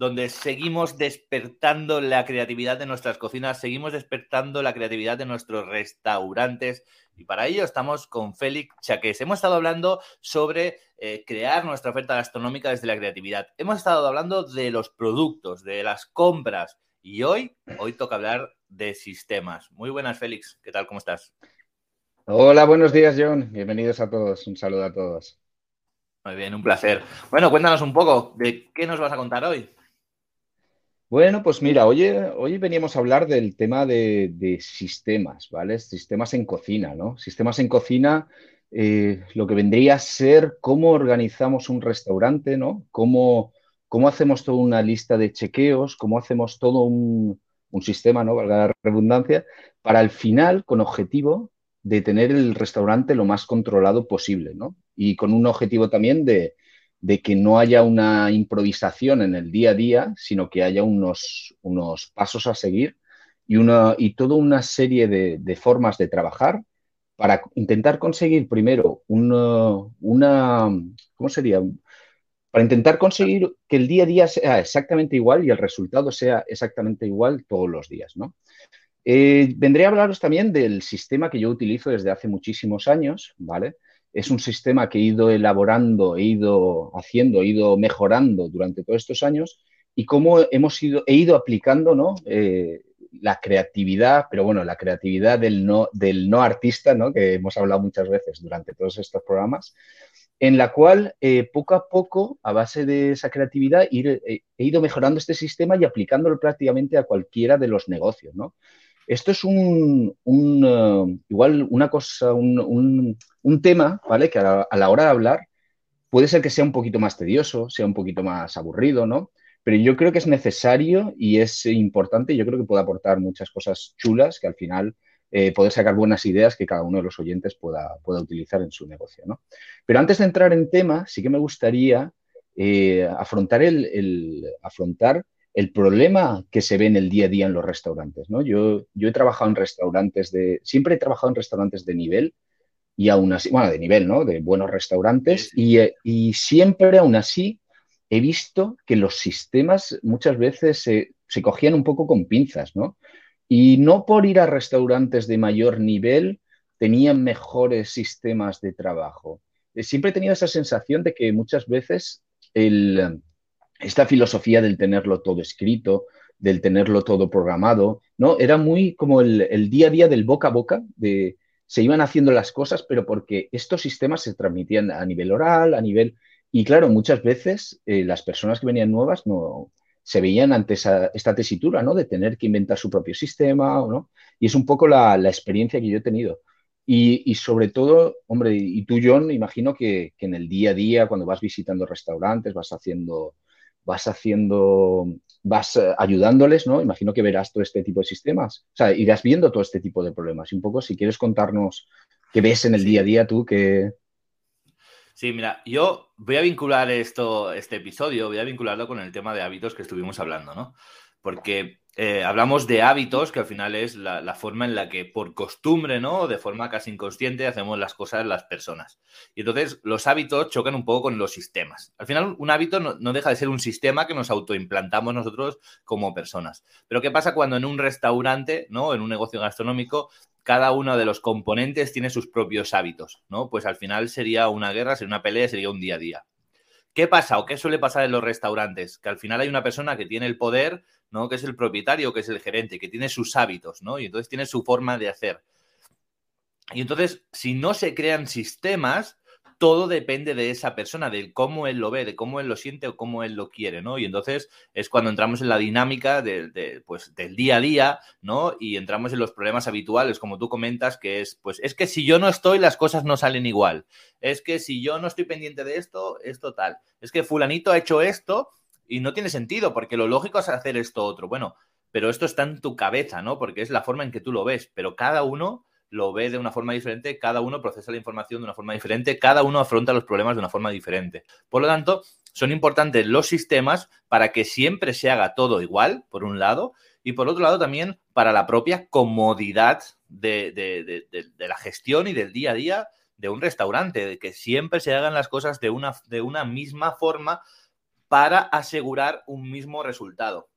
donde seguimos despertando la creatividad de nuestras cocinas, seguimos despertando la creatividad de nuestros restaurantes. Y para ello estamos con Félix Chaques. Hemos estado hablando sobre eh, crear nuestra oferta gastronómica desde la creatividad. Hemos estado hablando de los productos, de las compras. Y hoy, hoy toca hablar de sistemas. Muy buenas, Félix. ¿Qué tal? ¿Cómo estás? Hola, buenos días, John. Bienvenidos a todos. Un saludo a todos. Muy bien, un placer. Bueno, cuéntanos un poco de qué nos vas a contar hoy. Bueno, pues mira, hoy, hoy veníamos a hablar del tema de, sistemas, ¿vale? Sistemas en cocina, ¿no? Sistemas en cocina, eh, lo que vendría a ser cómo organizamos un restaurante, ¿no? Cómo, cómo hacemos toda una lista de chequeos, cómo hacemos todo un, un sistema, ¿no? Valga la redundancia, para al final, con objetivo de tener el restaurante lo más controlado posible, ¿no? Y con un objetivo también de, de que no haya una improvisación en el día a día, sino que haya unos, unos pasos a seguir y, una, y toda una serie de, formas de trabajar para intentar conseguir primero una, una, ¿cómo sería? Para intentar conseguir que el día a día sea exactamente igual y el resultado sea exactamente igual todos los días, ¿no? Eh, vendré a hablaros también del sistema que yo utilizo desde hace muchísimos años, ¿vale? Es un sistema que he ido elaborando, he ido haciendo, he ido mejorando durante todos estos años y cómo hemos ido, he ido aplicando ¿no? Eh, la creatividad, pero bueno, la creatividad del no, del no artista, ¿no? que hemos hablado muchas veces durante todos estos programas, en la cual eh, poco a poco, a base de esa creatividad, eh, he ido mejorando este sistema y aplicándolo prácticamente a cualquiera de los negocios. ¿no? Esto es un, uh, igual una cosa, un, tema, ¿vale? Que a la, hora de hablar puede ser que sea un poquito más tedioso, sea un poquito más aburrido, ¿no? Pero yo creo que es necesario y es importante, yo creo que puede aportar muchas cosas chulas que al final eh, poder sacar buenas ideas que cada uno de los oyentes pueda, pueda utilizar en su negocio, ¿no? Pero antes de entrar en tema, sí que me gustaría eh, afrontar el afrontar el problema que se ve en el día a día en los restaurantes. ¿no? Yo, yo he trabajado en restaurantes de, siempre he trabajado en restaurantes de nivel y aún así, bueno, de nivel, ¿no? De buenos restaurantes y, y siempre aún así he visto que los sistemas muchas veces se, se, cogían un poco con pinzas, ¿no? Y no por ir a restaurantes de mayor nivel tenían mejores sistemas de trabajo. Siempre he tenido esa sensación de que muchas veces el, esta filosofía del tenerlo todo escrito, del tenerlo todo programado, ¿no? Era muy como el, día a día del boca a boca, de se iban haciendo las cosas, pero porque estos sistemas se transmitían a nivel oral, a nivel... Y claro, muchas veces eh, las personas que venían nuevas no se veían ante esta tesitura, ¿no? De tener que inventar su propio sistema, ¿no? Y es un poco la, experiencia que yo he tenido. Y, sobre todo, hombre, y tú, John, imagino que, que, en el día a día, cuando vas visitando restaurantes, vas haciendo vas haciendo, vas eh, ayudándoles, ¿no? Imagino que verás todo este tipo de sistemas. O sea, irás viendo todo este tipo de problemas. Y un poco, si quieres contarnos qué ves en el día a día tú, que... Sí, mira, yo voy a vincular esto, este episodio, voy a vincularlo con el tema de hábitos que estuvimos hablando, ¿no? Porque eh, hablamos de hábitos, que al final es la, forma en la que por costumbre, ¿no? De forma casi inconsciente hacemos las cosas las personas. Y entonces los hábitos chocan un poco con los sistemas. Al final un hábito no, deja de ser un sistema que nos autoimplantamos nosotros como personas. Pero ¿qué pasa cuando en un restaurante, ¿no? En un negocio gastronómico, cada uno de los componentes tiene sus propios hábitos, ¿no? Pues al final sería una guerra, sería una pelea, sería un día a día. ¿Qué pasa o qué suele pasar en los restaurantes? Que al final hay una persona que tiene el poder, ¿no? Que es el propietario, que es el gerente, que tiene sus hábitos, ¿no? Y entonces tiene su forma de hacer. Y entonces, si no se crean sistemas, todo depende de esa persona, de cómo él lo ve, de cómo él lo siente o cómo él lo quiere, ¿no? Y entonces es cuando entramos en la dinámica de, pues, del día a día, ¿no? Y entramos en los problemas habituales, como tú comentas, que es, pues, es que si yo no estoy, las cosas no salen igual. Es que si yo no estoy pendiente de esto, es total. Es que fulanito ha hecho esto y no tiene sentido, porque lo lógico es hacer esto otro. Bueno, pero esto está en tu cabeza, ¿no? Porque es la forma en que tú lo ves, pero cada uno lo ve de una forma diferente, cada uno procesa la información de una forma diferente, cada uno afronta los problemas de una forma diferente. Por lo tanto, son importantes los sistemas para que siempre se haga todo igual, por un lado, y por otro lado también para la propia comodidad de, la gestión y del día a día de un restaurante, de que siempre se hagan las cosas de una, de una misma forma para asegurar un mismo resultado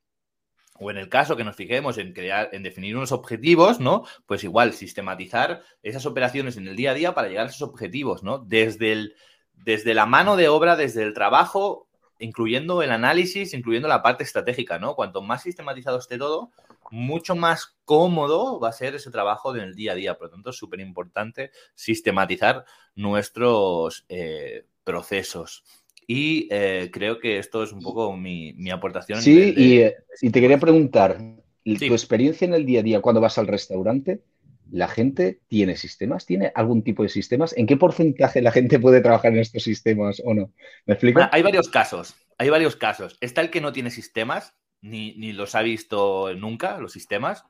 o en el caso que nos fijemos en crear, en definir unos objetivos, ¿no? Pues igual, sistematizar esas operaciones en el día a día para llegar a esos objetivos, ¿no? Desde, el, desde la mano de obra, desde el trabajo, incluyendo el análisis, incluyendo la parte estratégica, ¿no? Cuanto más sistematizado esté todo, mucho más cómodo va a ser ese trabajo en el día a día. Por lo tanto, es súper importante sistematizar nuestros eh, procesos. Y eh, creo que esto es un poco mi, aportación. Sí, eh, y, te quería preguntar, tu experiencia en el día a día cuando vas al restaurante, ¿la gente tiene sistemas? ¿Tiene algún tipo de sistemas? ¿En qué porcentaje la gente puede trabajar en estos sistemas o no? ¿Me explico? hay varios casos, hay varios casos. Está el que no tiene sistemas, ni, ni los ha visto nunca, los sistemas.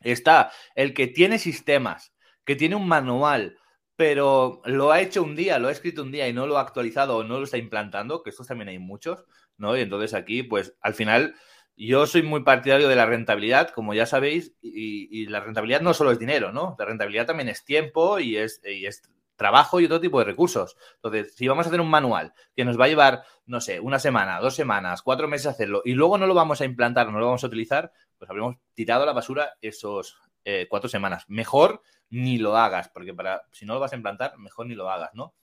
Está el que tiene sistemas, que tiene un manual, pero lo ha hecho un día, lo ha escrito un día y no lo ha actualizado o no lo está implantando, que estos también hay muchos, ¿no? Y entonces aquí, pues al final, yo soy muy partidario de la rentabilidad, como ya sabéis, y, la rentabilidad no solo es dinero, ¿no? La rentabilidad también es tiempo y es, y es trabajo y otro tipo de recursos. Entonces, si vamos a hacer un manual que nos va a llevar, no sé, una semana, dos semanas, cuatro meses hacerlo y luego no lo vamos a implantar, no lo vamos a utilizar, pues habremos tirado a la basura esos eh, cuatro semanas. Mejor ni lo hagas, porque para, si no lo vas a implantar, mejor ni lo hagas, ¿no?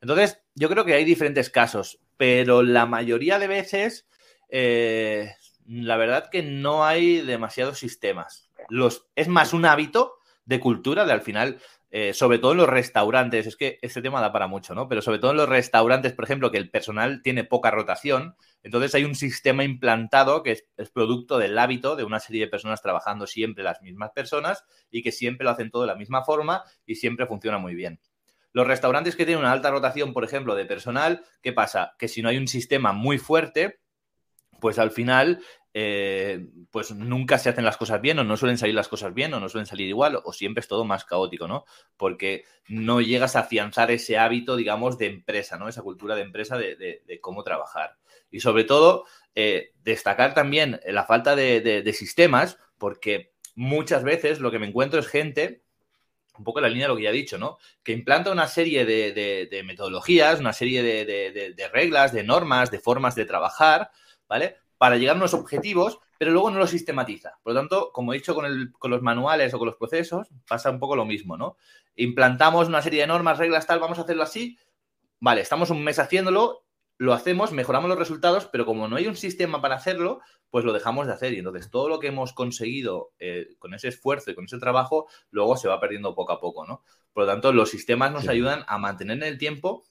Entonces, yo creo que hay diferentes casos, pero la mayoría de veces, eh, la verdad que no hay demasiados sistemas. Los, es más un hábito de cultura de al final eh, sobre todo en los restaurantes, es que este tema da para mucho, ¿no? Pero sobre todo en los restaurantes, por ejemplo, que el personal tiene poca rotación, entonces hay un sistema implantado que es, producto del hábito de una serie de personas trabajando siempre las mismas personas y que siempre lo hacen todo de la misma forma y siempre funciona muy bien. Los restaurantes que tienen una alta rotación, por ejemplo, de personal, ¿qué pasa? Que si no hay un sistema muy fuerte, pues al final eh, pues nunca se hacen las cosas bien o no suelen salir las cosas bien o no suelen salir igual o siempre es todo más caótico, ¿no? Porque no llegas a afianzar ese hábito, digamos, de empresa, ¿no? Esa cultura de empresa de, cómo trabajar. Y sobre todo, eh, destacar también la falta de, sistemas, porque muchas veces lo que me encuentro es gente un poco la línea de lo que ya he dicho, ¿no? Que implanta una serie de, metodologías, una serie de, reglas, de normas, de formas de trabajar, ¿vale? Para llegar a unos objetivos, pero luego no lo sistematiza. Por lo tanto, como he dicho con, con, los manuales o con los procesos, pasa un poco lo mismo, ¿no? Implantamos una serie de normas, reglas, tal, vamos a hacerlo así. Vale, estamos un mes haciéndolo, lo hacemos, mejoramos los resultados, pero como no hay un sistema para hacerlo, pues lo dejamos de hacer. Y entonces todo lo que hemos conseguido eh, con ese esfuerzo y con ese trabajo, luego se va perdiendo poco a poco, ¿no? Por lo tanto, los sistemas nos ayudan a mantener en el tiempo,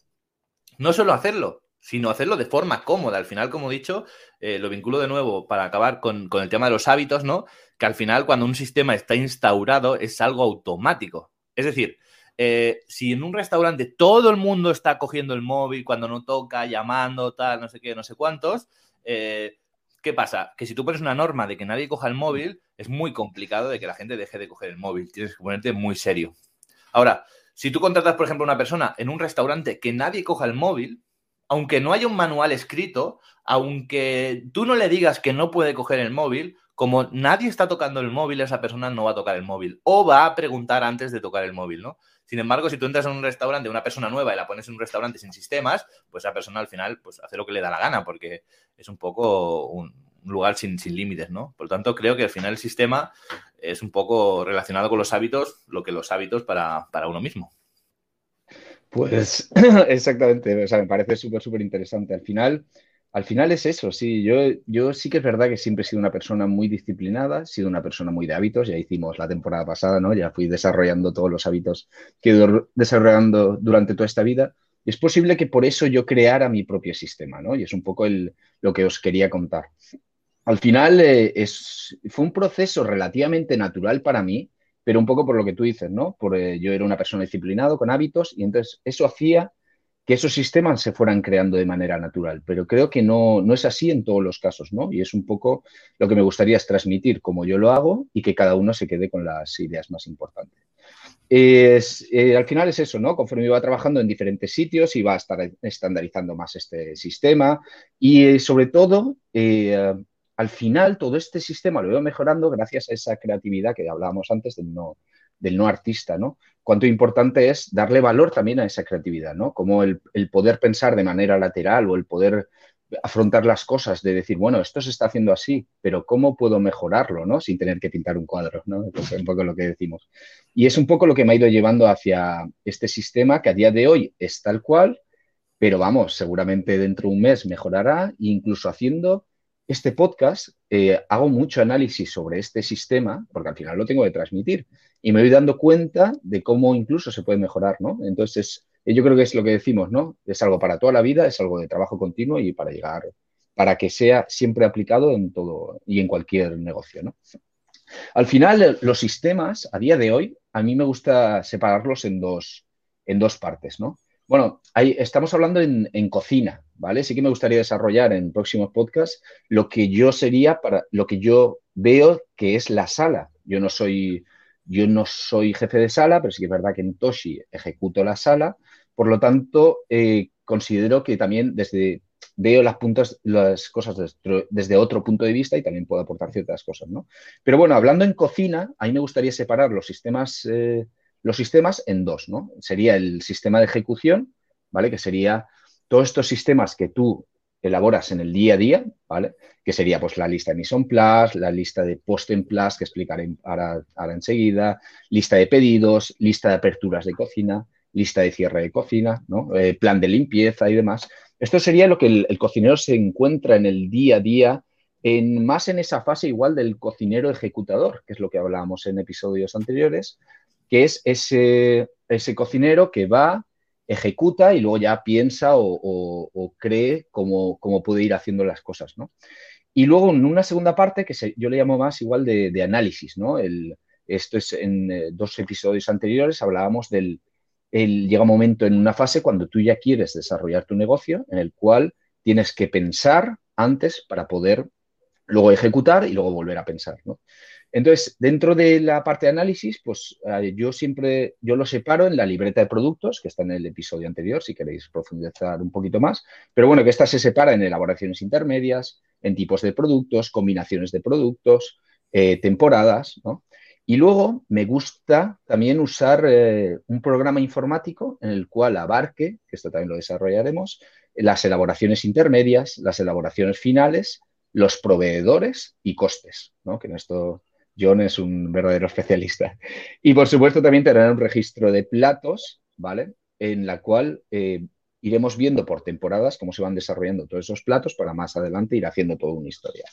no solo hacerlo, sino hacerlo de forma cómoda. Al final, como he dicho, eh, lo vinculo de nuevo para acabar con, el tema de los hábitos, ¿no? Que al final, cuando un sistema está instaurado, es algo automático. Es decir, eh, si en un restaurante todo el mundo está cogiendo el móvil cuando no toca, llamando, tal, no sé qué, no sé cuántos, eh, ¿qué pasa? Que si tú pones una norma de que nadie coja el móvil, es muy complicado de que la gente deje de coger el móvil. Tienes que ponerte muy serio. Ahora, si tú contratas, por ejemplo, a una persona en un restaurante que nadie coja el móvil, aunque no haya un manual escrito, aunque tú no le digas que no puede coger el móvil, como nadie está tocando el móvil, esa persona no va a tocar el móvil o va a preguntar antes de tocar el móvil, ¿no? Sin embargo, si tú entras en un restaurante, una persona nueva y la pones en un restaurante sin sistemas, pues esa persona al final pues hace lo que le da la gana porque es un poco un, lugar sin, sin límites, ¿no? Por lo tanto, creo que al final el sistema es un poco relacionado con los hábitos, lo que los hábitos para, para uno mismo. Pues exactamente, o sea, me parece súper, súper interesante. Al final, al final es eso, sí, yo, yo sí que es verdad que siempre he sido una persona muy disciplinada, he sido una persona muy de hábitos, ya hicimos la temporada pasada, ¿no? Ya fui desarrollando todos los hábitos que he ido desarrollando durante toda esta vida, es posible que por eso yo creara mi propio sistema, ¿no? Y es un poco lo que os quería contar. Al final eh, es, fue un proceso relativamente natural para mí, pero un poco por lo que tú dices, ¿no? Porque yo era una persona disciplinada, con hábitos, y entonces eso hacía que esos sistemas se fueran creando de manera natural. Pero creo que no, no es así en todos los casos, ¿no? Y es un poco lo que me gustaría es transmitir como yo lo hago y que cada uno se quede con las ideas más importantes. Es, eh, al final es eso, ¿no? Conforme iba trabajando en diferentes sitios, iba a estar estandarizando más este sistema y eh, sobre todo, eh, al final todo este sistema lo veo mejorando gracias a esa creatividad que hablábamos antes del no, artista, ¿no? Cuánto importante es darle valor también a esa creatividad, ¿no? Como el, poder pensar de manera lateral o el poder afrontar las cosas, de decir, bueno, esto se está haciendo así, pero ¿cómo puedo mejorarlo, ¿no? Sin tener que pintar un cuadro, ¿no? Es un poco lo que decimos. Y es un poco lo que me ha ido llevando hacia este sistema que a día de hoy es tal cual, pero vamos, seguramente dentro de un mes mejorará incluso haciendo este podcast eh, hago mucho análisis sobre este sistema, porque al final lo tengo que transmitir, y me voy dando cuenta de cómo incluso se puede mejorar, ¿no? Entonces, yo creo que es lo que decimos, ¿no? Es algo para toda la vida, es algo de trabajo continuo y para llegar, para que sea siempre aplicado en todo y en cualquier negocio, ¿no? Al final, los sistemas, a día de hoy, a mí me gusta separarlos en dos, en dos partes, ¿no? Bueno, ahí estamos hablando en, cocina, ¿vale? Sí que me gustaría desarrollar en próximos podcasts lo que yo sería para lo que yo veo que es la sala. Yo no soy, yo no soy jefe de sala, pero sí que es verdad que en Toshi ejecuto la sala. Por lo tanto, eh, considero que también desde veo las puntas, las cosas desde, desde, otro punto de vista y también puedo aportar ciertas cosas, ¿no? Pero bueno, hablando en cocina, a mí me gustaría separar los sistemas eh, los sistemas en dos, ¿no? Sería el sistema de ejecución, ¿vale? Que sería todos estos sistemas que tú elaboras en el día a día, ¿vale? Que sería pues la lista de en place, la lista de post en place, que explicaré ahora, ahora enseguida, lista de pedidos, lista de aperturas de cocina, lista de cierre de cocina, ¿no? Eh, plan de limpieza y demás. Esto sería lo que el, el, cocinero se encuentra en el día a día, en, más en esa fase igual del cocinero ejecutador, que es lo que hablábamos en episodios anteriores, que es ese, ese cocinero que va, ejecuta y luego ya piensa o, o, cree cómo, cómo, puede ir haciendo las cosas, ¿no? Y luego en una segunda parte que yo le llamo más igual de, de análisis, ¿no? El, esto es en eh, dos episodios anteriores hablábamos del, el, llega un momento en una fase cuando tú ya quieres desarrollar tu negocio en el cual tienes que pensar antes para poder luego ejecutar y luego volver a pensar, ¿no? Entonces, dentro de la parte de análisis, pues eh, yo siempre, yo lo separo en la libreta de productos, que está en el episodio anterior, si queréis profundizar un poquito más, pero bueno, que esta se separa en elaboraciones intermedias, en tipos de productos, combinaciones de productos, eh, temporadas, ¿no? Y luego me gusta también usar eh, un programa informático en el cual abarque, que esto también lo desarrollaremos, las elaboraciones intermedias, las elaboraciones finales, los proveedores y costes, ¿no? Que en esto John es un verdadero especialista. Y por supuesto también tener un registro de platos, ¿vale? En la cual eh, iremos viendo por temporadas cómo se van desarrollando todos esos platos para más adelante ir haciendo toda una historia.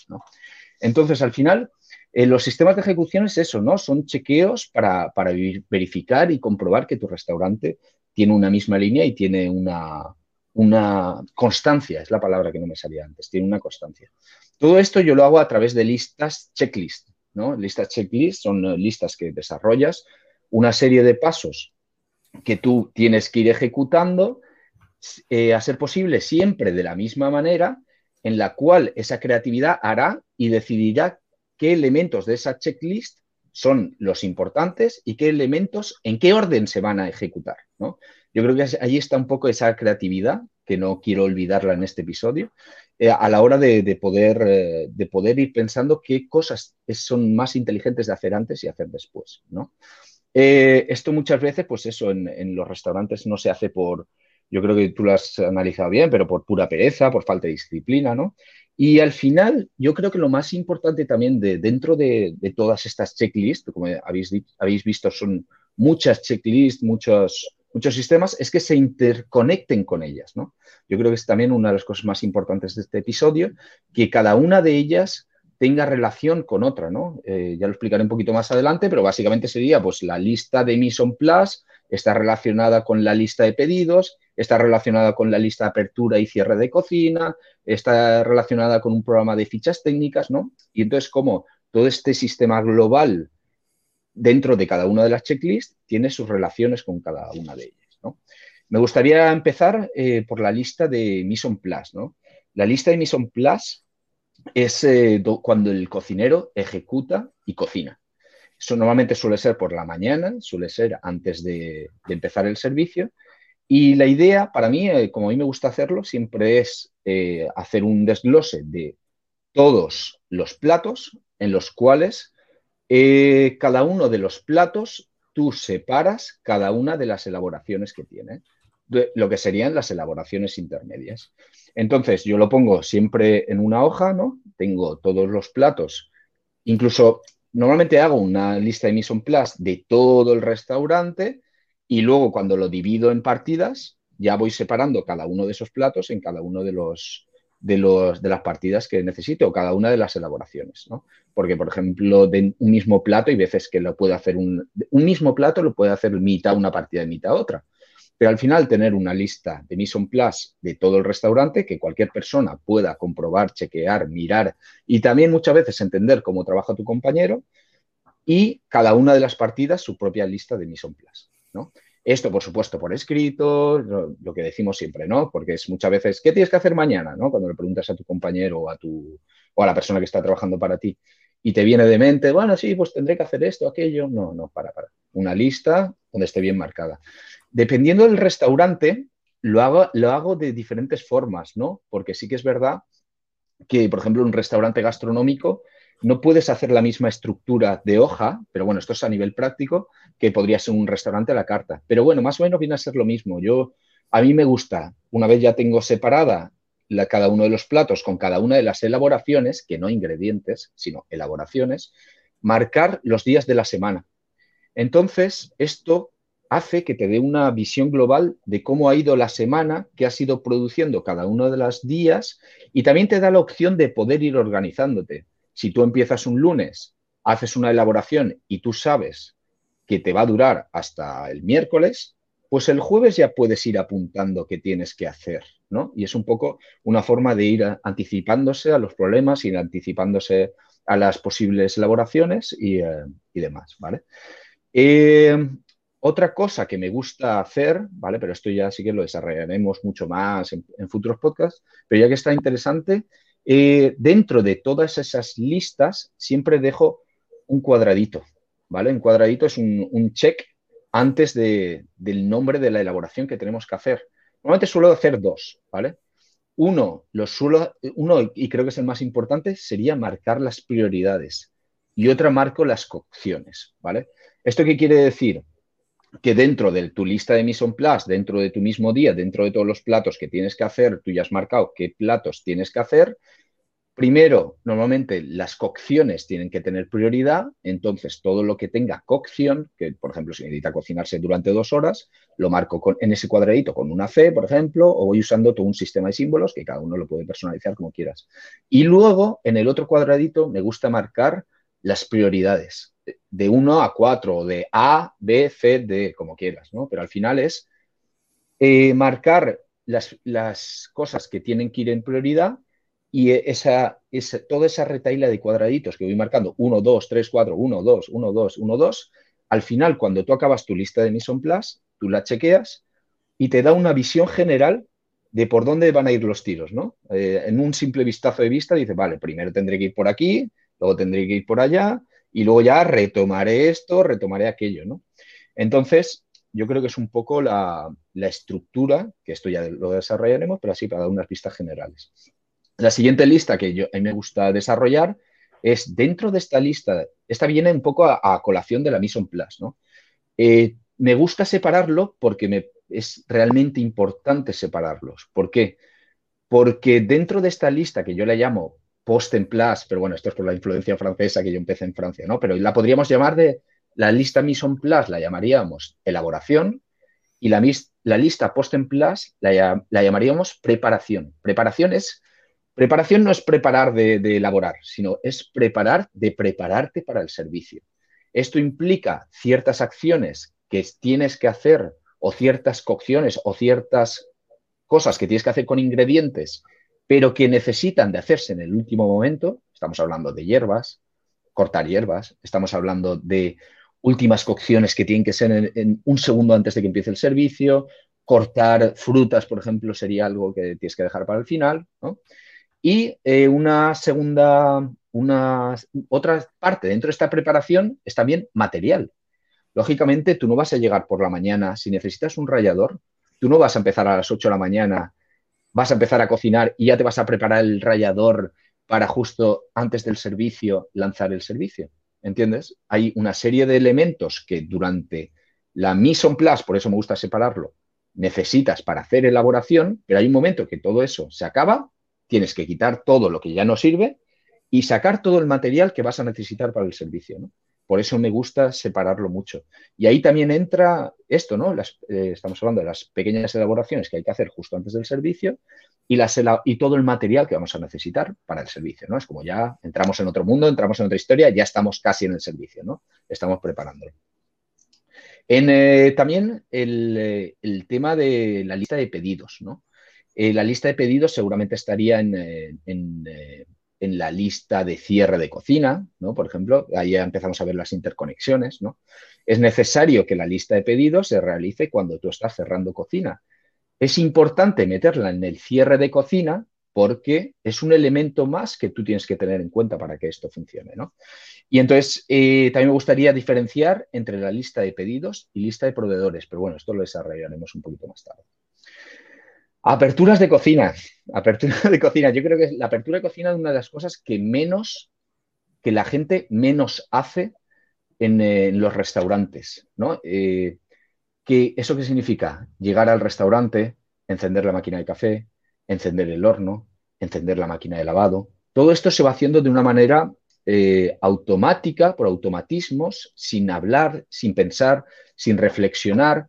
Entonces, al final, eh, los sistemas de ejecución es eso, ¿no? Son chequeos para, para, verificar y comprobar que tu restaurante tiene una misma línea y tiene una, una constancia, es la palabra que no me salía antes, tiene una constancia. Todo esto yo lo hago a través de listas checklist, ¿no? Listas checklist son eh, listas que desarrollas una serie de pasos que tú tienes que ir ejecutando, eh, a ser posible siempre de la misma manera, en la cual esa creatividad hará y decidirá qué elementos de esa checklist son los importantes y qué elementos, en qué orden se van a ejecutar. Yo creo que ahí está un poco esa creatividad, que no quiero olvidarla en este episodio, eh, a la hora de, de poder, eh, de poder ir pensando qué cosas son más inteligentes de hacer antes y hacer después. ¿no? Eh, esto muchas veces, pues eso, en, los restaurantes no se hace por, yo creo que tú lo has analizado bien, pero por pura pereza, por falta de disciplina, ¿no? Y al final, yo creo que lo más importante también de, dentro de, de todas estas checklists, como habéis, habéis visto, son muchas checklists, muchos, muchos sistemas, es que se interconecten con ellas, ¿no? Yo creo que es también una de las cosas más importantes de este episodio, que cada una de ellas tenga relación con otra, ¿no? Eh, ya lo explicaré un poquito más adelante, pero básicamente sería pues la lista de en place está relacionada con la lista de pedidos, está relacionada con la lista de apertura y cierre de cocina, está relacionada con un programa de fichas técnicas, ¿no? Y entonces, como todo este sistema global dentro de cada una de las checklists tiene sus relaciones con cada una de ellas, ¿no? Me gustaría empezar eh, por la lista de Mission Plus. La lista de Mission Plus es eh, cuando el cocinero ejecuta y cocina. Eso normalmente suele ser por la mañana, suele ser antes de, empezar el servicio. Y la idea, para mí, eh, como a mí me gusta hacerlo, siempre es hacer un desglose de todos los platos en los cuales cada uno de los platos tú separas cada una de las elaboraciones que tiene, lo que serían las elaboraciones intermedias. Entonces, yo lo pongo siempre en una hoja, ¿no? Tengo todos los platos. Incluso, normalmente hago una lista de mise en place de todo el restaurante y luego cuando lo divido en partidas, ya voy separando cada uno de esos platos en cada uno de los, de, los, de las partidas que necesito o cada una de las elaboraciones, ¿no? Porque, por ejemplo, de un mismo plato hay veces que lo puede hacer un, un mismo plato lo puede hacer mitad una partida y mitad otra. Pero al final tener una lista de mise en place de todo el restaurante que cualquier persona pueda comprobar, chequear, mirar y también muchas veces entender cómo trabaja tu compañero y cada una de las partidas su propia lista de mise en place, ¿no? Esto, por supuesto, por escrito, lo, que decimos siempre, ¿no? Porque es muchas veces, ¿qué tienes que hacer mañana? ¿no? Cuando le preguntas a tu compañero o a, tu, o a la persona que está trabajando para ti y te viene de mente, bueno, sí, pues tendré que hacer esto, aquello. No, no, para, para. Una lista donde esté bien marcada. Dependiendo del restaurante, lo hago, lo hago de diferentes formas, ¿no? Porque sí que es verdad que, por ejemplo, un restaurante gastronómico no puedes hacer la misma estructura de hoja, pero bueno, esto es a nivel práctico, que podría ser un restaurante a la carta. Pero bueno, más o menos viene a ser lo mismo. Yo, a mí me gusta, una vez ya tengo separada la, cada uno de los platos con cada una de las elaboraciones, que no ingredientes, sino elaboraciones, marcar los días de la semana. Entonces, esto hace que te dé una visión global de cómo ha ido la semana, que has ido produciendo cada uno de los días y también te da la opción de poder ir organizándote. Si tú empiezas un lunes, haces una elaboración y tú sabes que te va a durar hasta el miércoles, pues el jueves ya puedes ir apuntando qué tienes que hacer, ¿no? Y es un poco una forma de ir anticipándose a los problemas, ir anticipándose a las posibles elaboraciones y, eh, demás, ¿vale? Eh, otra cosa que me gusta hacer, ¿vale? Pero esto ya sí que lo desarrollaremos mucho más en, futuros podcasts, pero ya que está interesante, eh, dentro de todas esas listas siempre dejo un cuadradito, ¿vale? Un cuadradito es un, check antes del nombre de la elaboración que tenemos que hacer. Normalmente suelo hacer dos, ¿vale? Uno, los suelo, uno, y creo que es el más importante, sería marcar las prioridades. Y otra marco las cocciones, ¿vale? ¿Esto qué quiere decir? Que dentro de tu lista de mise en place, dentro de tu mismo día, dentro de todos los platos que tienes que hacer, tú ya has marcado qué platos tienes que hacer. Primero, normalmente las cocciones tienen que tener prioridad, entonces todo lo que tenga cocción, que por ejemplo si necesita cocinarse durante dos horas, lo marco con, en ese cuadradito con una C, por ejemplo, o voy usando todo un sistema de símbolos que cada uno lo puede personalizar como quieras. Y luego, en el otro cuadradito, me gusta marcar las prioridades de 1 a 4 o de A, B, C, D, como quieras, ¿no? Pero al final es eh, marcar las, cosas que tienen que ir en prioridad y esa, esa, toda esa retaila de cuadraditos que voy marcando, 1, 2, 3, 4, 1, 2, 1, 2, 1, 2, al final, cuando tú acabas tu lista de Mission Plus, tú la chequeas y te da una visión general de por dónde van a ir los tiros, ¿no? Eh, en un simple vistazo de vista dice, vale, primero tendré que ir por aquí, luego tendré que ir por allá, y luego ya retomaré esto, retomaré aquello, ¿no? Entonces, yo creo que es un poco la, estructura, que esto ya lo desarrollaremos, pero así para dar unas pistas generales. La siguiente lista que yo, a mí me gusta desarrollar es dentro de esta lista, esta viene un poco a, colación de la Mission Plus, ¿no? Eh, me gusta separarlo porque me, es realmente importante separarlos. ¿Por qué? Porque dentro de esta lista que yo la llamo post en plus, pero bueno, esto es por la influencia francesa que yo empecé en Francia, ¿no? Pero la podríamos llamar de la lista mise en place, la llamaríamos elaboración, y la, la lista post en plus la, llamaríamos preparación. Preparación es, preparación no es preparar de, de elaborar, sino es preparar de prepararte para el servicio. Esto implica ciertas acciones que tienes que hacer o ciertas cocciones o ciertas cosas que tienes que hacer con ingredientes, pero que necesitan de hacerse en el último momento, estamos hablando de hierbas, cortar hierbas, estamos hablando de últimas cocciones que tienen que ser en, un segundo antes de que empiece el servicio, cortar frutas, por ejemplo, sería algo que tienes que dejar para el final, Y eh, una segunda, una, otra parte dentro de esta preparación es también material. Lógicamente, tú no vas a llegar por la mañana, si necesitas un rallador, tú no vas a empezar a las 8 de la mañana, vas a empezar a cocinar y ya te vas a preparar el rallador para justo antes del servicio lanzar el servicio. ¿Entiendes? Hay una serie de elementos que durante la mise en place, por eso me gusta separarlo, necesitas para hacer elaboración, pero hay un momento que todo eso se acaba, tienes que quitar todo lo que ya no sirve y sacar todo el material que vas a necesitar para el servicio. ¿no? Por eso me gusta separarlo mucho. Y ahí también entra esto, ¿no? Eh, estamos hablando de las pequeñas elaboraciones que hay que hacer justo antes del servicio y, las, y todo el material que vamos a necesitar para el servicio, ¿no? Es como ya entramos en otro mundo, entramos en otra historia, ya estamos casi en el servicio, ¿no? Estamos preparándolo. En, eh, también eh, el, tema de la lista de pedidos, ¿no? la lista de pedidos seguramente estaría en en la lista de cierre de cocina, ¿no? Por ejemplo, ahí ya empezamos a ver las interconexiones, ¿no? Es necesario que la lista de pedidos se realice cuando tú estás cerrando cocina. Es importante meterla en el cierre de cocina porque es un elemento más que tú tienes que tener en cuenta para que esto funcione, ¿no? Y entonces, eh, también me gustaría diferenciar entre la lista de pedidos y lista de proveedores, pero bueno, esto lo desarrollaremos un poquito más tarde. Aperturas de cocina. Apertura de cocina. Yo creo que la apertura de cocina es una de las cosas que menos, que la gente menos hace en, los restaurantes, ¿no? Eh, ¿Eso qué significa? Llegar al restaurante, encender la máquina de café, encender el horno, encender la máquina de lavado. Todo esto se va haciendo de una manera eh, automática, por automatismos, sin hablar, sin pensar, sin reflexionar.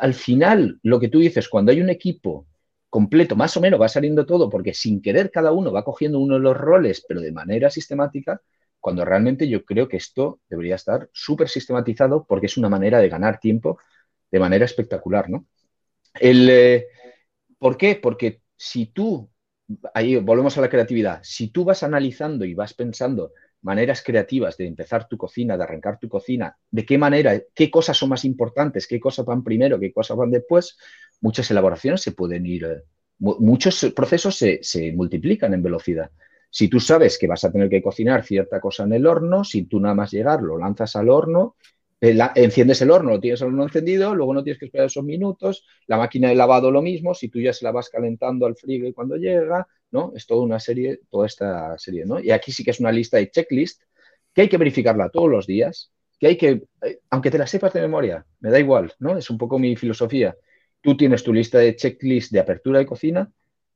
Al final, lo que tú dices, cuando hay un equipo completo, más o menos va saliendo todo, porque sin querer cada uno va cogiendo uno de los roles, pero de manera sistemática, cuando realmente yo creo que esto debería estar súper sistematizado porque es una manera de ganar tiempo de manera espectacular, ¿no? El, eh, ¿Por qué? Porque si tú, ahí volvemos a la creatividad, si tú vas analizando y vas pensando maneras creativas de empezar tu cocina, de arrancar tu cocina, de qué manera, qué cosas son más importantes, qué cosas van primero, qué cosas van después, muchas elaboraciones se pueden ir, eh, muchos procesos se, multiplican en velocidad. Si tú sabes que vas a tener que cocinar cierta cosa en el horno, si tú nada más llegar lo lanzas al horno, eh, enciendes el horno, lo tienes el horno encendido, luego no tienes que esperar esos minutos, la máquina de lavado lo mismo, si tú ya se la vas calentando al frío y cuando llega, ¿no? Es toda una serie, toda esta serie, ¿no? Y aquí sí que es una lista de checklist que hay que verificarla todos los días, que hay que, eh, aunque te la sepas de memoria, me da igual, ¿no? Es un poco mi filosofía tú tienes tu lista de checklist de apertura de cocina,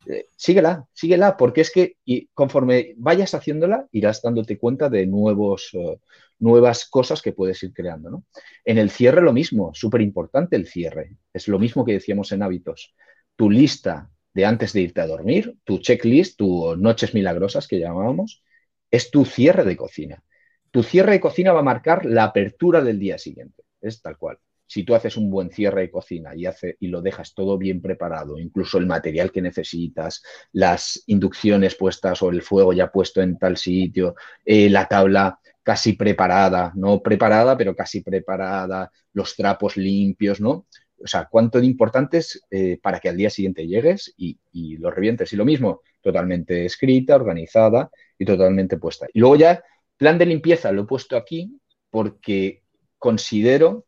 eh, síguela, síguela, porque es que y conforme vayas haciéndola, irás dándote cuenta de nuevos, eh, nuevas cosas que puedes ir creando. ¿no? En el cierre lo mismo, súper importante el cierre. Es lo mismo que decíamos en hábitos. Tu lista de antes de irte a dormir, tu checklist, tu noches milagrosas que llamábamos, es tu cierre de cocina. Tu cierre de cocina va a marcar la apertura del día siguiente. Es tal cual si tú haces un buen cierre de cocina y, hace, y lo dejas todo bien preparado, incluso el material que necesitas, las inducciones puestas o el fuego ya puesto en tal sitio, eh, la tabla casi preparada, no preparada, pero casi preparada, los trapos limpios, ¿no? O sea, cuánto de importante es eh, para que al día siguiente llegues y, y lo revientes. Y lo mismo, totalmente escrita, organizada y totalmente puesta. Y luego ya, plan de limpieza lo he puesto aquí porque considero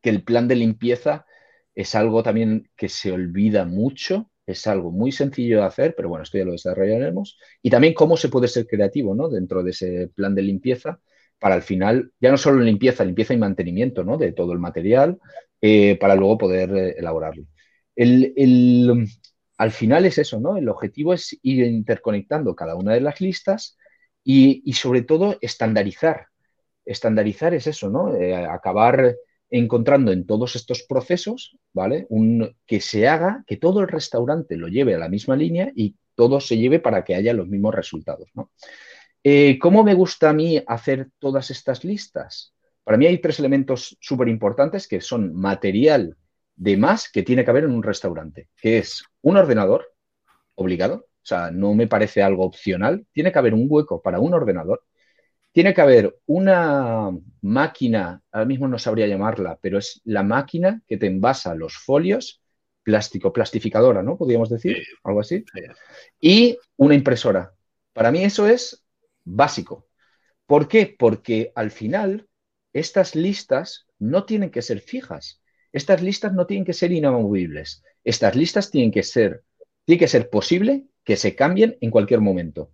que el plan de limpieza es algo también que se olvida mucho, es algo muy sencillo de hacer, pero bueno, esto ya lo desarrollaremos. Y también cómo se puede ser creativo ¿no? dentro de ese plan de limpieza para al final, ya no solo limpieza, limpieza y mantenimiento ¿no? de todo el material, eh, para luego poder eh, elaborarlo. El, al final es eso, ¿no? El objetivo es ir interconectando cada una de las listas y, sobre todo estandarizar. Estandarizar es eso, ¿no? Eh, acabar encontrando en todos estos procesos, ¿vale? Que se haga, que todo el restaurante lo lleve a la misma línea y todo se lleve para que haya los mismos resultados, ¿no? ¿Cómo me gusta a mí hacer todas estas listas? Para mí hay tres elementos súper importantes que son material de más que tiene que haber en un restaurante, que es un ordenador obligado, o sea, no me parece algo opcional, tiene que haber un hueco para un ordenador, tiene que haber una máquina, ahora mismo no sabría llamarla, pero es la máquina que te envasa los folios, plástico, plastificadora, ¿no? Podríamos decir, algo así. Y una impresora. Para mí eso es básico. ¿Por qué? Porque al final estas listas no tienen que ser fijas. Estas listas no tienen que ser inamovibles. Estas listas tienen que ser, tiene que ser posible que se cambien en cualquier momento.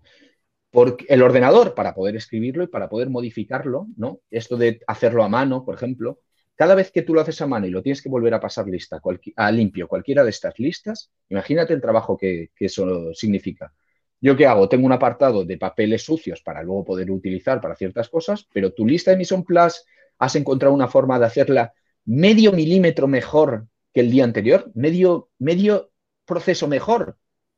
Porque el ordenador, para poder escribirlo y para poder modificarlo, ¿no? Esto de hacerlo a mano, por ejemplo, cada vez que tú lo haces a mano y lo tienes que volver a pasar lista, a limpio cualquiera de estas listas, imagínate el trabajo que, que eso significa. ¿Yo qué hago? Tengo un apartado de papeles sucios para luego poder utilizar para ciertas cosas, pero tu lista de Mission Plus has encontrado una forma de hacerla medio milímetro mejor que el día anterior, medio, medio proceso mejor.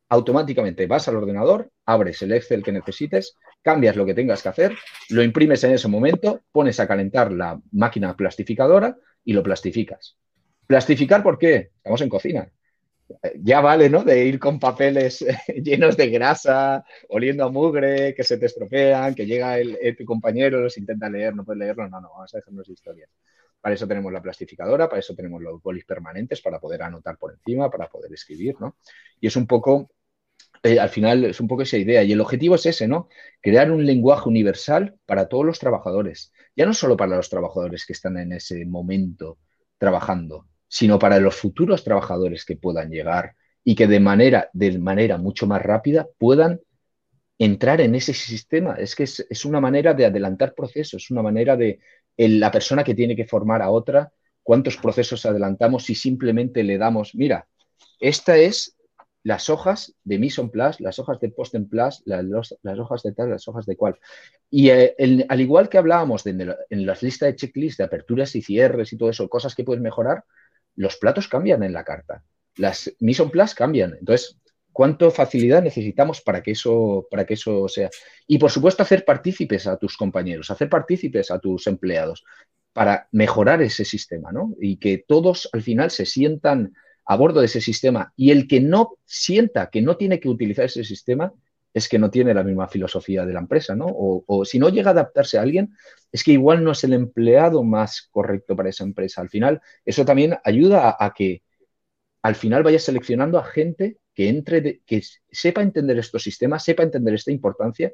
Automáticamente vas al ordenador, abres el Excel que necesites, cambias lo que tengas que hacer, lo imprimes en ese momento, pones a calentar la máquina plastificadora y lo plastificas. ¿Plastificar por qué? Estamos en cocina ya vale, ¿no? De ir con papeles llenos de grasa, oliendo a mugre, que se te estropean, que llega el, tu compañero, los intenta leer, no puedes leerlo, no, no, vamos a dejarnos historias. Para eso tenemos la plastificadora, para eso tenemos los bolis permanentes, para poder anotar por encima, para poder escribir, ¿no? Y es un poco, eh, al final, es un poco esa idea. Y el objetivo es ese, ¿no? Crear un lenguaje universal para todos los trabajadores. Ya no solo para los trabajadores que están en ese momento trabajando, sino para los futuros trabajadores que puedan llegar y que de manera, manera mucho más rápida puedan entrar en ese sistema. Es que es, una manera de adelantar procesos, es una manera de la persona que tiene que formar a otra, cuántos procesos adelantamos si simplemente le damos, mira, esta es las hojas de Mission Plus, las hojas de Post en Plus, las, las, hojas de tal, las hojas de cual. Y eh, al igual que hablábamos de, en las listas de checklist de aperturas y cierres y todo eso, cosas que puedes mejorar, los platos cambian en la carta, las Mission Plus cambian. Entonces, ¿cuánto facilidad necesitamos para que eso, para que eso sea? Y por supuesto, hacer partícipes a tus compañeros, hacer partícipes a tus empleados para mejorar ese sistema, ¿no? Y que todos al final se sientan a bordo de ese sistema y el que no sienta que no tiene que utilizar ese sistema es que no tiene la misma filosofía de la empresa, ¿no? O, si no llega a adaptarse a alguien, es que igual no es el empleado más correcto para esa empresa. Al final, eso también ayuda a, que al final vaya seleccionando a gente que entre, que sepa entender estos sistemas, sepa entender esta importancia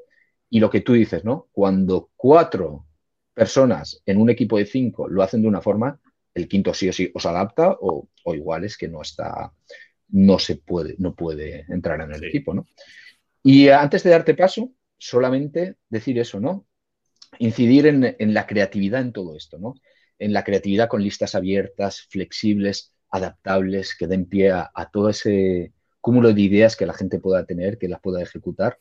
y lo que tú dices, ¿no? Cuando cuatro personas en un equipo de cinco lo hacen de una forma, el quinto sí o sí os adapta o, igual es que no está, no se puede, no puede entrar en el equipo, ¿no? Y antes de darte paso, solamente decir eso, ¿no? Incidir en, la creatividad en todo esto, ¿no? En la creatividad con listas abiertas, flexibles, adaptables, que den pie a, todo ese cúmulo de ideas que la gente pueda tener, que las pueda ejecutar.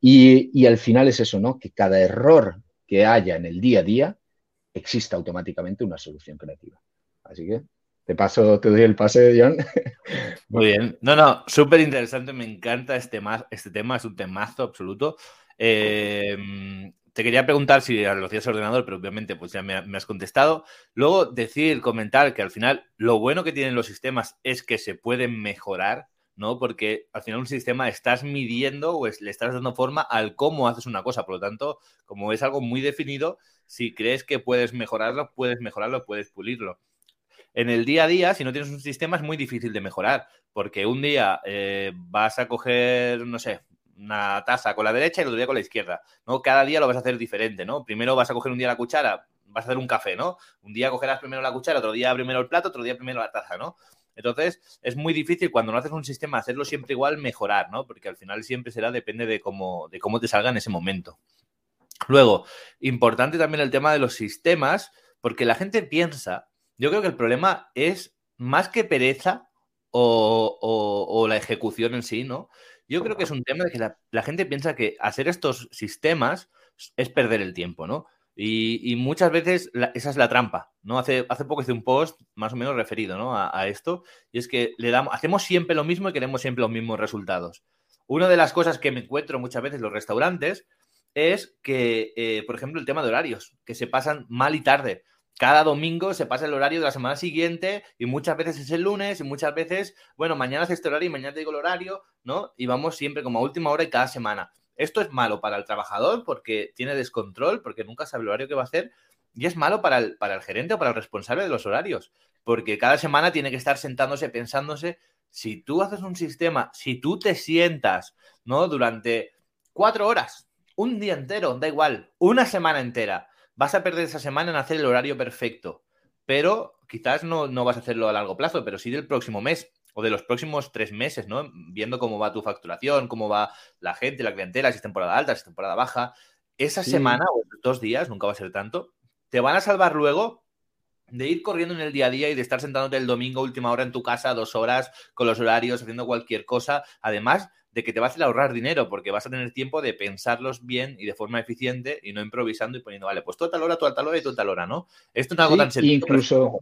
Y, y, al final es eso, ¿no? Que cada error que haya en el día a día exista automáticamente una solución creativa. Así que te paso, te doy el pase, John. Muy bien. No, no, súper interesante. Me encanta este, este tema, es un temazo absoluto. Eh, te quería preguntar si lo hacías ordenador, pero obviamente pues ya me, has contestado. Luego decir, comentar que al final lo bueno que tienen los sistemas es que se pueden mejorar, ¿no? Porque al final un sistema estás midiendo o le estás dando forma al cómo haces una cosa. Por lo tanto, como es algo muy definido, si crees que puedes mejorarlo, puedes mejorarlo, puedes pulirlo en el día a día, si no tienes un sistema, es muy difícil de mejorar, porque un día eh, vas a coger, no sé, una taza con la derecha y el otro día con la izquierda, ¿no? Cada día lo vas a hacer diferente, ¿no? Primero vas a coger un día la cuchara, vas a hacer un café, ¿no? Un día cogerás primero la cuchara, otro día primero el plato, otro día primero la taza, ¿no? Entonces, es muy difícil cuando no haces un sistema hacerlo siempre igual, mejorar, ¿no? Porque al final siempre será, depende de cómo, de cómo te salga en ese momento. Luego, importante también el tema de los sistemas, porque la gente piensa yo creo que el problema es más que pereza o, la ejecución en sí, ¿no? Yo creo que es un tema de que la, gente piensa que hacer estos sistemas es perder el tiempo, ¿no? Y, muchas veces esa es la trampa, ¿no? Hace, hace poco hice un post más o menos referido ¿no? a, esto, y es que le damos, hacemos siempre lo mismo y queremos siempre los mismos resultados. Una de las cosas que me encuentro muchas veces en los restaurantes es que, eh, por ejemplo, el tema de horarios, que se pasan mal y tarde. Cada domingo se pasa el horario de la semana siguiente y muchas veces es el lunes y muchas veces, bueno, mañana es este horario y mañana te digo el horario, ¿no? Y vamos siempre como a última hora y cada semana. Esto es malo para el trabajador porque tiene descontrol, porque nunca sabe el horario que va a hacer, y es malo para el, para el gerente o para el responsable de los horarios, porque cada semana tiene que estar sentándose, pensándose, si tú haces un sistema, si tú te sientas, ¿no? Durante cuatro horas, un día entero, da igual, una semana entera, vas a perder esa semana en hacer el horario perfecto, pero quizás no, no vas a hacerlo a largo plazo, pero sí del próximo mes o de los próximos tres meses, ¿no? Viendo cómo va tu facturación, cómo va la gente, la clientela, si es temporada alta, si es temporada baja. Esa semana o dos días, nunca va a ser tanto, te van a salvar luego de ir corriendo en el día a día y de estar sentándote el domingo última hora en tu casa, dos horas, con los horarios, haciendo cualquier cosa. Además de que te va a hacer ahorrar dinero, porque vas a tener tiempo de pensarlos bien y de forma eficiente y no improvisando y poniendo, vale, pues tú a tal hora, tú a tal hora y tú a tal hora, ¿no? Esto no es algo tan sencillo. Incluso,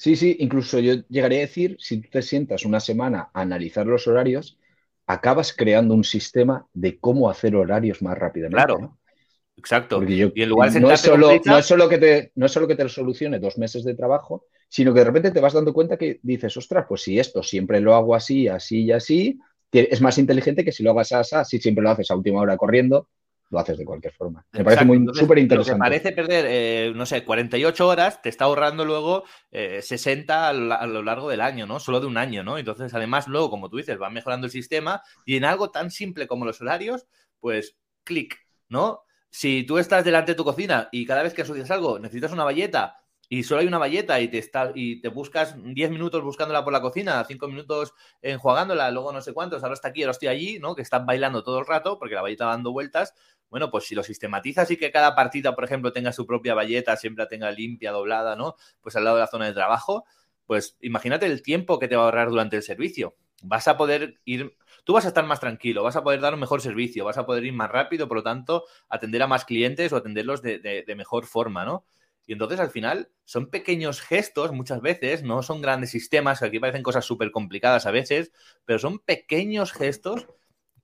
Sí, sí, incluso yo llegaría a decir, si tú te sientas una semana a analizar los horarios, acabas creando un sistema de cómo hacer horarios más rápidamente. Claro. Exacto. y en lugar de no, es solo, no, es solo que te, no es solo que te solucione dos meses de trabajo, sino que de repente te vas dando cuenta que dices, ostras, pues si esto siempre lo hago así, así y así, es más inteligente que si lo hagas así, si siempre lo haces a última hora corriendo, lo haces de cualquier forma. Me parece muy súper interesante. Lo parece perder, eh, no sé, 48 horas, te está ahorrando luego 60 eh, a lo, largo del año, ¿no? Solo de un año, ¿no? Entonces, además, luego, como tú dices, va mejorando el sistema y en algo tan simple como los horarios, pues clic, ¿no? Si tú estás delante de tu cocina y cada vez que asocias algo necesitas una valleta y solo hay una valleta y te está, y te buscas 10 minutos buscándola por la cocina, 5 minutos enjuagándola, luego no sé cuántos, ahora está aquí, ahora estoy allí, ¿no? Que estás bailando todo el rato porque la valleta va dando vueltas. Bueno, pues si lo sistematizas y que cada partida, por ejemplo, tenga su propia valleta, siempre la tenga limpia, doblada, ¿no? Pues al lado de la zona de trabajo, pues imagínate el tiempo que te va a ahorrar durante el servicio. Vas a poder ir, tú vas a estar más tranquilo, vas a poder dar un mejor servicio, vas a poder ir más rápido, por lo tanto, atender a más clientes o atenderlos de, de mejor forma, ¿no? Y entonces al final son pequeños gestos muchas veces, no son grandes sistemas, que aquí parecen cosas súper complicadas a veces, pero son pequeños gestos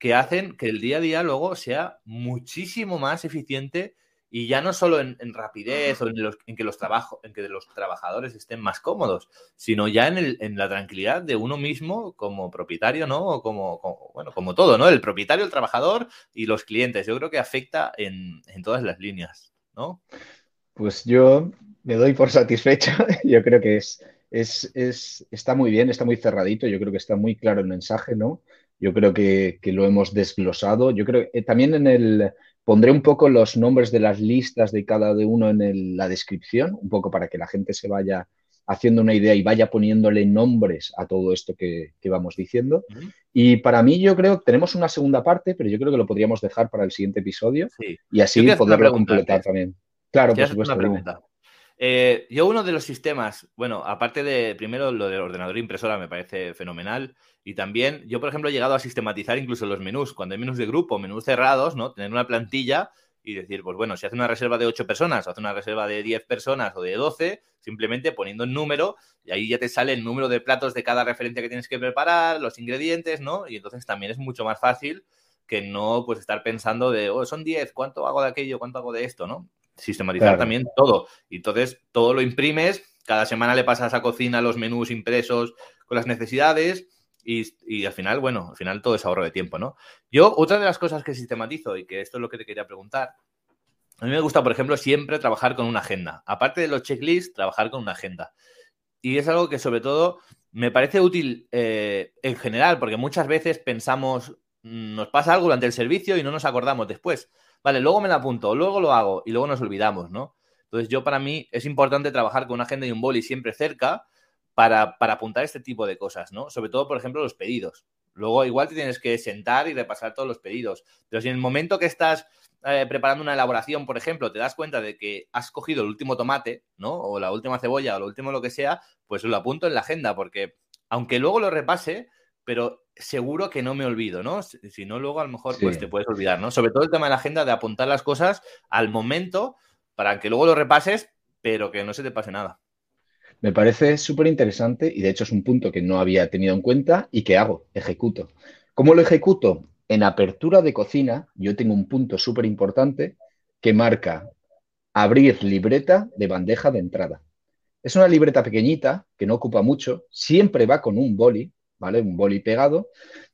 que hacen que el día a día luego sea muchísimo más eficiente y ya no solo en, rapidez o en, que los en que los trabajadores estén más cómodos, sino ya en, la tranquilidad de uno mismo como propietario, ¿no? O como, bueno, como todo, ¿no? El propietario, el trabajador y los clientes. Yo creo que afecta en, en todas las líneas, ¿no? Pues yo me doy por satisfecho. Yo creo que es, es, está muy bien, está muy cerradito. Yo creo que está muy claro el mensaje, ¿no? Yo creo que, lo hemos desglosado. Yo creo que también en el pondré un poco los nombres de las listas de cada uno en la descripción, un poco para que la gente se vaya haciendo una idea y vaya poniéndole nombres a todo esto que, vamos diciendo. Y para mí yo creo que tenemos una segunda parte, pero yo creo que lo podríamos dejar para el siguiente episodio y así poderlo completar también. Claro, por supuesto. Una pregunta. Eh, yo uno de los sistemas, bueno, aparte de primero lo del ordenador impresora me parece fenomenal y también yo, por ejemplo, he llegado a sistematizar incluso los menús, cuando hay menús de grupo, menús cerrados, ¿no? Tener una plantilla y decir, pues bueno, si hace una reserva de 8 personas o hace una reserva de 10 personas o de 12, simplemente poniendo el número y ahí ya te sale el número de platos de cada referencia que tienes que preparar, los ingredientes, ¿no? Y entonces también es mucho más fácil que no pues estar pensando de, oh, son 10, ¿cuánto hago de aquello? ¿Cuánto hago de esto? ¿no? Sistematizar también todo. Y entonces todo lo imprimes, cada semana le pasas a cocina los menús impresos con las necesidades y, al final, bueno, al final todo es ahorro de tiempo, ¿no? Yo, otra de las cosas que sistematizo y que esto es lo que te quería preguntar, a mí me gusta, por ejemplo, siempre trabajar con una agenda. Aparte de los checklists, trabajar con una agenda. Y es algo que sobre todo me parece útil eh, en general, porque muchas veces pensamos, mm, nos pasa algo durante el servicio y no nos acordamos después vale, luego me la apunto, luego lo hago y luego nos olvidamos, ¿no? Entonces yo para mí es importante trabajar con una agenda y un boli siempre cerca para, apuntar este tipo de cosas, ¿no? Sobre todo, por ejemplo, los pedidos. Luego igual te tienes que sentar y repasar todos los pedidos. Pero si en el momento que estás eh, preparando una elaboración, por ejemplo, te das cuenta de que has cogido el último tomate, ¿no? O la última cebolla o lo último lo que sea, pues lo apunto en la agenda porque aunque luego lo repase, pero seguro que no me olvido, ¿no? Si, no, luego a lo mejor pues te puedes olvidar, ¿no? Sobre todo el tema de la agenda de apuntar las cosas al momento para que luego lo repases, pero que no se te pase nada. Me parece súper interesante y de hecho es un punto que no había tenido en cuenta y que hago, ejecuto. ¿Cómo lo ejecuto? En apertura de cocina yo tengo un punto súper importante que marca abrir libreta de bandeja de entrada. Es una libreta pequeñita que no ocupa mucho, siempre va con un boli, ¿vale? Un boli pegado.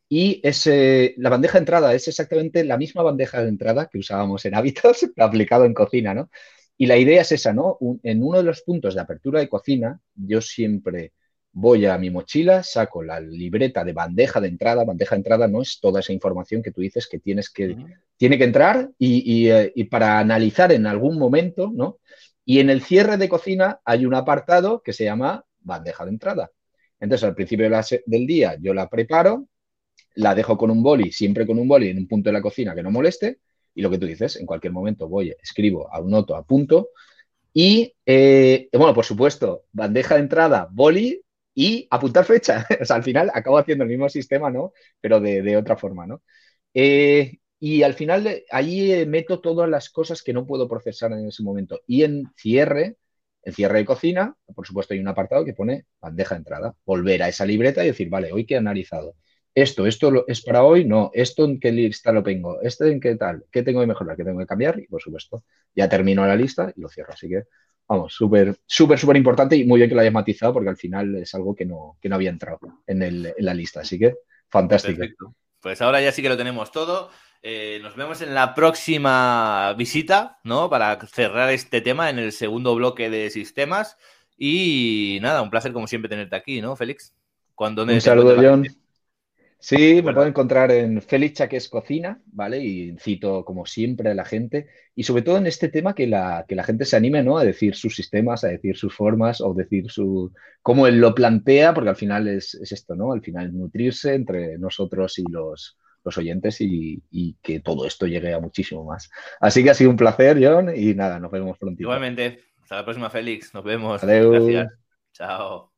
Y ese, la bandeja de entrada es exactamente la misma bandeja de entrada que usábamos en hábitos, aplicado en cocina, ¿no? Y la idea es esa, ¿no? en uno de los puntos de apertura de cocina, yo siempre voy a mi mochila, saco la libreta de bandeja de entrada. Bandeja de entrada no es toda esa información que tú dices que tienes que, tiene que entrar y, eh, y, para analizar en algún momento, ¿no? Y en el cierre de cocina hay un apartado que se llama bandeja de entrada. Entonces, al principio del día yo la preparo, la dejo con un boli, siempre con un boli en un punto de la cocina que no moleste, y lo que tú dices, en cualquier momento voy, escribo, anoto, apunto, y, eh, bueno, por supuesto, bandeja de entrada, boli y apuntar fecha. o sea, al final acabo haciendo el mismo sistema, ¿no? Pero de, otra forma, ¿no? Eh, y al final ahí eh, meto todas las cosas que no puedo procesar en ese momento. Y en cierre, en cierre de cocina, por supuesto hay un apartado que pone bandeja de entrada. Volver a esa libreta y decir, vale, hoy que he analizado. Esto, esto es para hoy, no, esto en qué lista lo tengo, esto en qué tal, qué tengo que mejorar, qué tengo que cambiar y por supuesto ya termino la lista y lo cierro. Así que, vamos, súper, súper, súper importante y muy bien que lo hayas matizado porque al final es algo que no, que no había entrado en la lista. Así que, fantástico. Pues ahora ya sí que lo tenemos todo. Eh, nos vemos en la próxima visita, ¿no? Para cerrar este tema en el segundo bloque de sistemas. Y nada, un placer como siempre tenerte aquí, ¿no, Félix? Cuando un saludo, John. Sí, me puedo encontrar en Félix Chaques Cocina, ¿vale? Y cito, como siempre, a la gente. Y sobre todo en este tema que la, que la gente se anime, ¿no? A decir sus sistemas, a decir sus formas, o decir su cómo él lo plantea, porque al final es, es esto, ¿no? Al final nutrirse entre nosotros y los, los oyentes y, que todo esto llegue a muchísimo más. Así que ha sido un placer, John, y nada, nos vemos pronto. Igualmente. Hasta la próxima, Félix. Nos vemos. Gracias. Chao.